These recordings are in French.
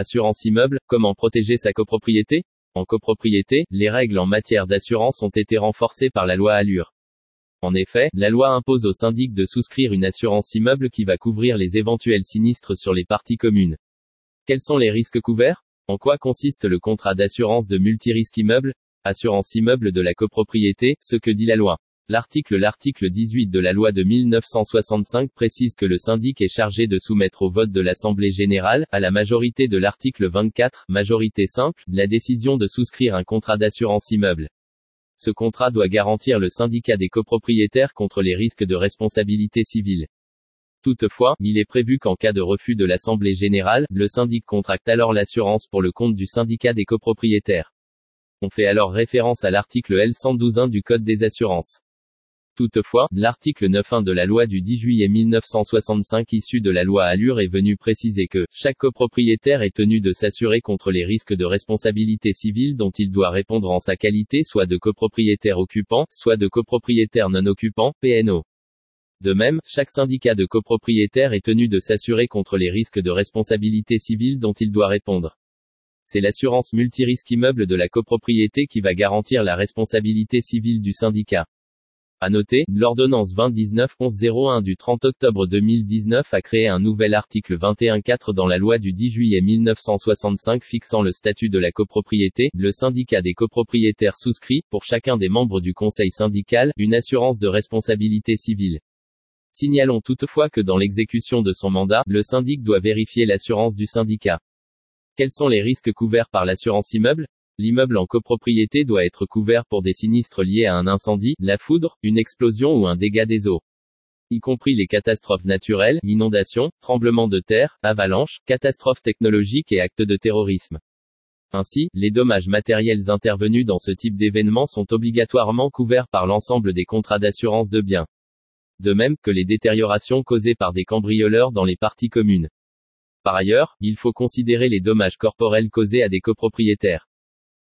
Assurance immeuble, comment protéger sa copropriété? En copropriété, les règles en matière d'assurance ont été renforcées par la loi Allure. En effet, la loi impose au syndic de souscrire une assurance immeuble qui va couvrir les éventuels sinistres sur les parties communes. Quels sont les risques couverts? En quoi consiste le contrat d'assurance de multirisque immeuble? Assurance immeuble de la copropriété, ce que dit la loi. L'article L'article 18 de la loi de 1965 précise que le syndic est chargé de soumettre au vote de l'Assemblée générale, à la majorité de l'article 24, majorité simple, la décision de souscrire un contrat d'assurance immeuble. Ce contrat doit garantir le syndicat des copropriétaires contre les risques de responsabilité civile. Toutefois, il est prévu qu'en cas de refus de l'Assemblée générale, le syndic contracte alors l'assurance pour le compte du syndicat des copropriétaires. On fait alors référence à l'article L112.1 du Code des assurances. Toutefois, l'article 9.1 de la loi du 10 juillet 1965 issue de la loi Allure est venu préciser que, chaque copropriétaire est tenu de s'assurer contre les risques de responsabilité civile dont il doit répondre en sa qualité soit de copropriétaire occupant, soit de copropriétaire non occupant, PNO. De même, chaque syndicat de copropriétaires est tenu de s'assurer contre les risques de responsabilité civile dont il doit répondre. C'est l'assurance multirisque immeuble de la copropriété qui va garantir la responsabilité civile du syndicat. À noter, l'ordonnance 2019-1101 du 30 octobre 2019 a créé un nouvel article 21.4 dans la loi du 10 juillet 1965 fixant le statut de la copropriété. Le syndicat des copropriétaires souscrit, pour chacun des membres du conseil syndical, une assurance de responsabilité civile. Signalons toutefois que dans l'exécution de son mandat, le syndic doit vérifier l'assurance du syndicat. Quels sont les risques couverts par l'assurance immeuble? L'immeuble en copropriété doit être couvert pour des sinistres liés à un incendie, la foudre, une explosion ou un dégât des eaux. Y compris les catastrophes naturelles, inondations, tremblements de terre, avalanches, catastrophes technologiques et actes de terrorisme. Ainsi, les dommages matériels intervenus dans ce type d'événement sont obligatoirement couverts par l'ensemble des contrats d'assurance de biens. De même que les détériorations causées par des cambrioleurs dans les parties communes. Par ailleurs, il faut considérer les dommages corporels causés à des copropriétaires.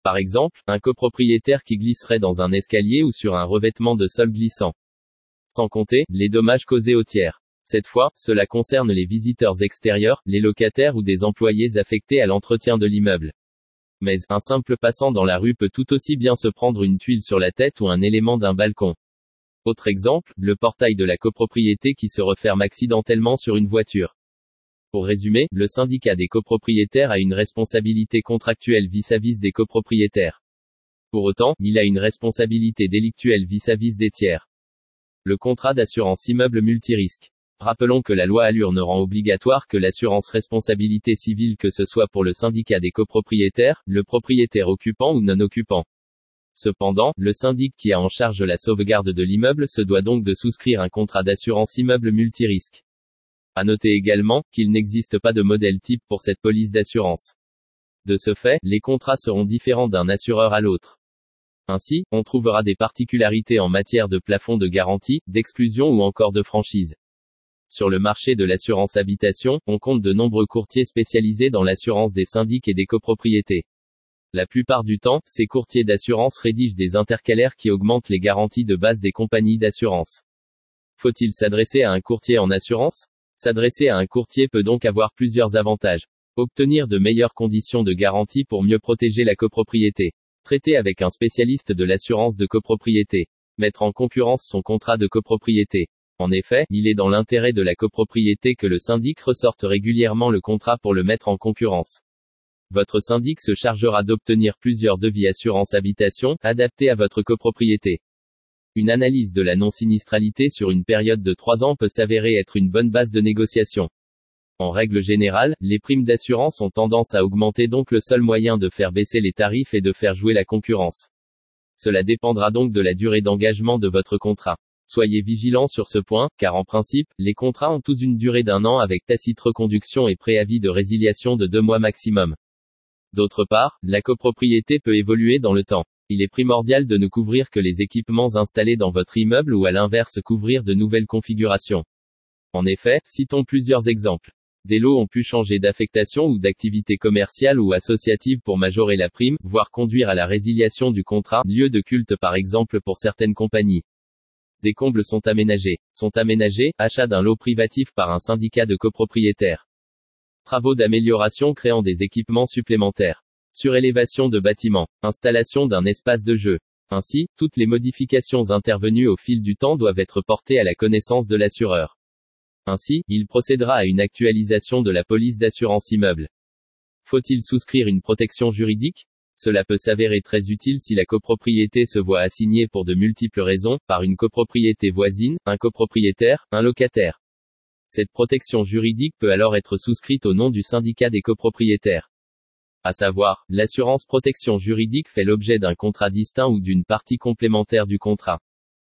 Par exemple, un copropriétaire qui glisserait dans un escalier ou sur un revêtement de sol glissant. Sans compter, les dommages causés aux tiers. Cette fois, cela concerne les visiteurs extérieurs, les locataires ou des employés affectés à l'entretien de l'immeuble. Mais, un simple passant dans la rue peut tout aussi bien se prendre une tuile sur la tête ou un élément d'un balcon. Autre exemple, le portail de la copropriété qui se referme accidentellement sur une voiture. Pour résumer, le syndicat des copropriétaires a une responsabilité contractuelle vis-à-vis des copropriétaires. Pour autant, il a une responsabilité délictuelle vis-à-vis des tiers. Le contrat d'assurance immeuble multirisque. Rappelons que la loi Allure ne rend obligatoire que l'assurance responsabilité civile que ce soit pour le syndicat des copropriétaires, le propriétaire occupant ou non occupant. Cependant, le syndic qui a en charge la sauvegarde de l'immeuble se doit donc de souscrire un contrat d'assurance immeuble multirisque. À noter également, qu'il n'existe pas de modèle type pour cette police d'assurance. De ce fait, les contrats seront différents d'un assureur à l'autre. Ainsi, on trouvera des particularités en matière de plafond de garantie, d'exclusion ou encore de franchise. Sur le marché de l'assurance habitation, on compte de nombreux courtiers spécialisés dans l'assurance des syndics et des copropriétés. La plupart du temps, ces courtiers d'assurance rédigent des intercalaires qui augmentent les garanties de base des compagnies d'assurance. Faut-il s'adresser à un courtier en assurance? S'adresser à un courtier peut donc avoir plusieurs avantages. Obtenir de meilleures conditions de garantie pour mieux protéger la copropriété. Traiter avec un spécialiste de l'assurance de copropriété. Mettre en concurrence son contrat de copropriété. En effet, il est dans l'intérêt de la copropriété que le syndic ressorte régulièrement le contrat pour le mettre en concurrence. Votre syndic se chargera d'obtenir plusieurs devis assurance habitation, adaptés à votre copropriété. Une analyse de la non-sinistralité sur une période de 3 ans peut s'avérer être une bonne base de négociation. En règle générale, les primes d'assurance ont tendance à augmenter donc le seul moyen de faire baisser les tarifs est de faire jouer la concurrence. Cela dépendra donc de la durée d'engagement de votre contrat. Soyez vigilant sur ce point, car en principe, les contrats ont tous une durée d'un an avec tacite reconduction et préavis de résiliation de deux mois maximum. D'autre part, la copropriété peut évoluer dans le temps. Il est primordial de ne couvrir que les équipements installés dans votre immeuble ou à l'inverse couvrir de nouvelles configurations. En effet, citons plusieurs exemples. Des lots ont pu changer d'affectation ou d'activité commerciale ou associative pour majorer la prime, voire conduire à la résiliation du contrat, lieu de culte par exemple pour certaines compagnies. Des combles sont aménagés. Sont aménagés, achat d'un lot privatif par un syndicat de copropriétaires. Travaux d'amélioration créant des équipements supplémentaires. Surélévation de bâtiments. Installation d'un espace de jeu. Ainsi, toutes les modifications intervenues au fil du temps doivent être portées à la connaissance de l'assureur. Ainsi, il procédera à une actualisation de la police d'assurance immeuble. Faut-il souscrire une protection juridique? Cela peut s'avérer très utile si la copropriété se voit assignée pour de multiples raisons, par une copropriété voisine, un copropriétaire, un locataire. Cette protection juridique peut alors être souscrite au nom du syndicat des copropriétaires. À savoir, l'assurance protection juridique fait l'objet d'un contrat distinct ou d'une partie complémentaire du contrat.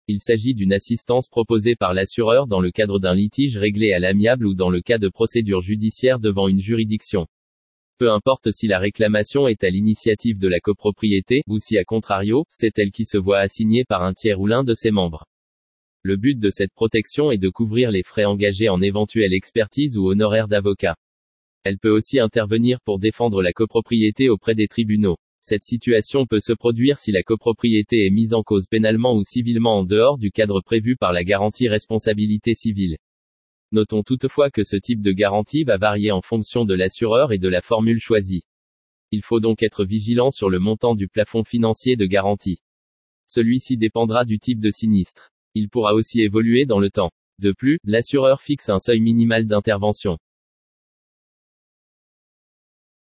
Il s'agit d'une assistance proposée par l'assureur dans le cadre d'un litige réglé à l'amiable ou dans le cas de procédure judiciaire devant une juridiction. Peu importe si la réclamation est à l'initiative de la copropriété, ou si à contrario, c'est elle qui se voit assignée par un tiers ou l'un de ses membres. Le but de cette protection est de couvrir les frais engagés en éventuelle expertise ou honoraires d'avocat. Elle peut aussi intervenir pour défendre la copropriété auprès des tribunaux. Cette situation peut se produire si la copropriété est mise en cause pénalement ou civilement en dehors du cadre prévu par la garantie responsabilité civile. Notons toutefois que ce type de garantie va varier en fonction de l'assureur et de la formule choisie. Il faut donc être vigilant sur le montant du plafond financier de garantie. Celui-ci dépendra du type de sinistre. Il pourra aussi évoluer dans le temps. De plus, l'assureur fixe un seuil minimal d'intervention.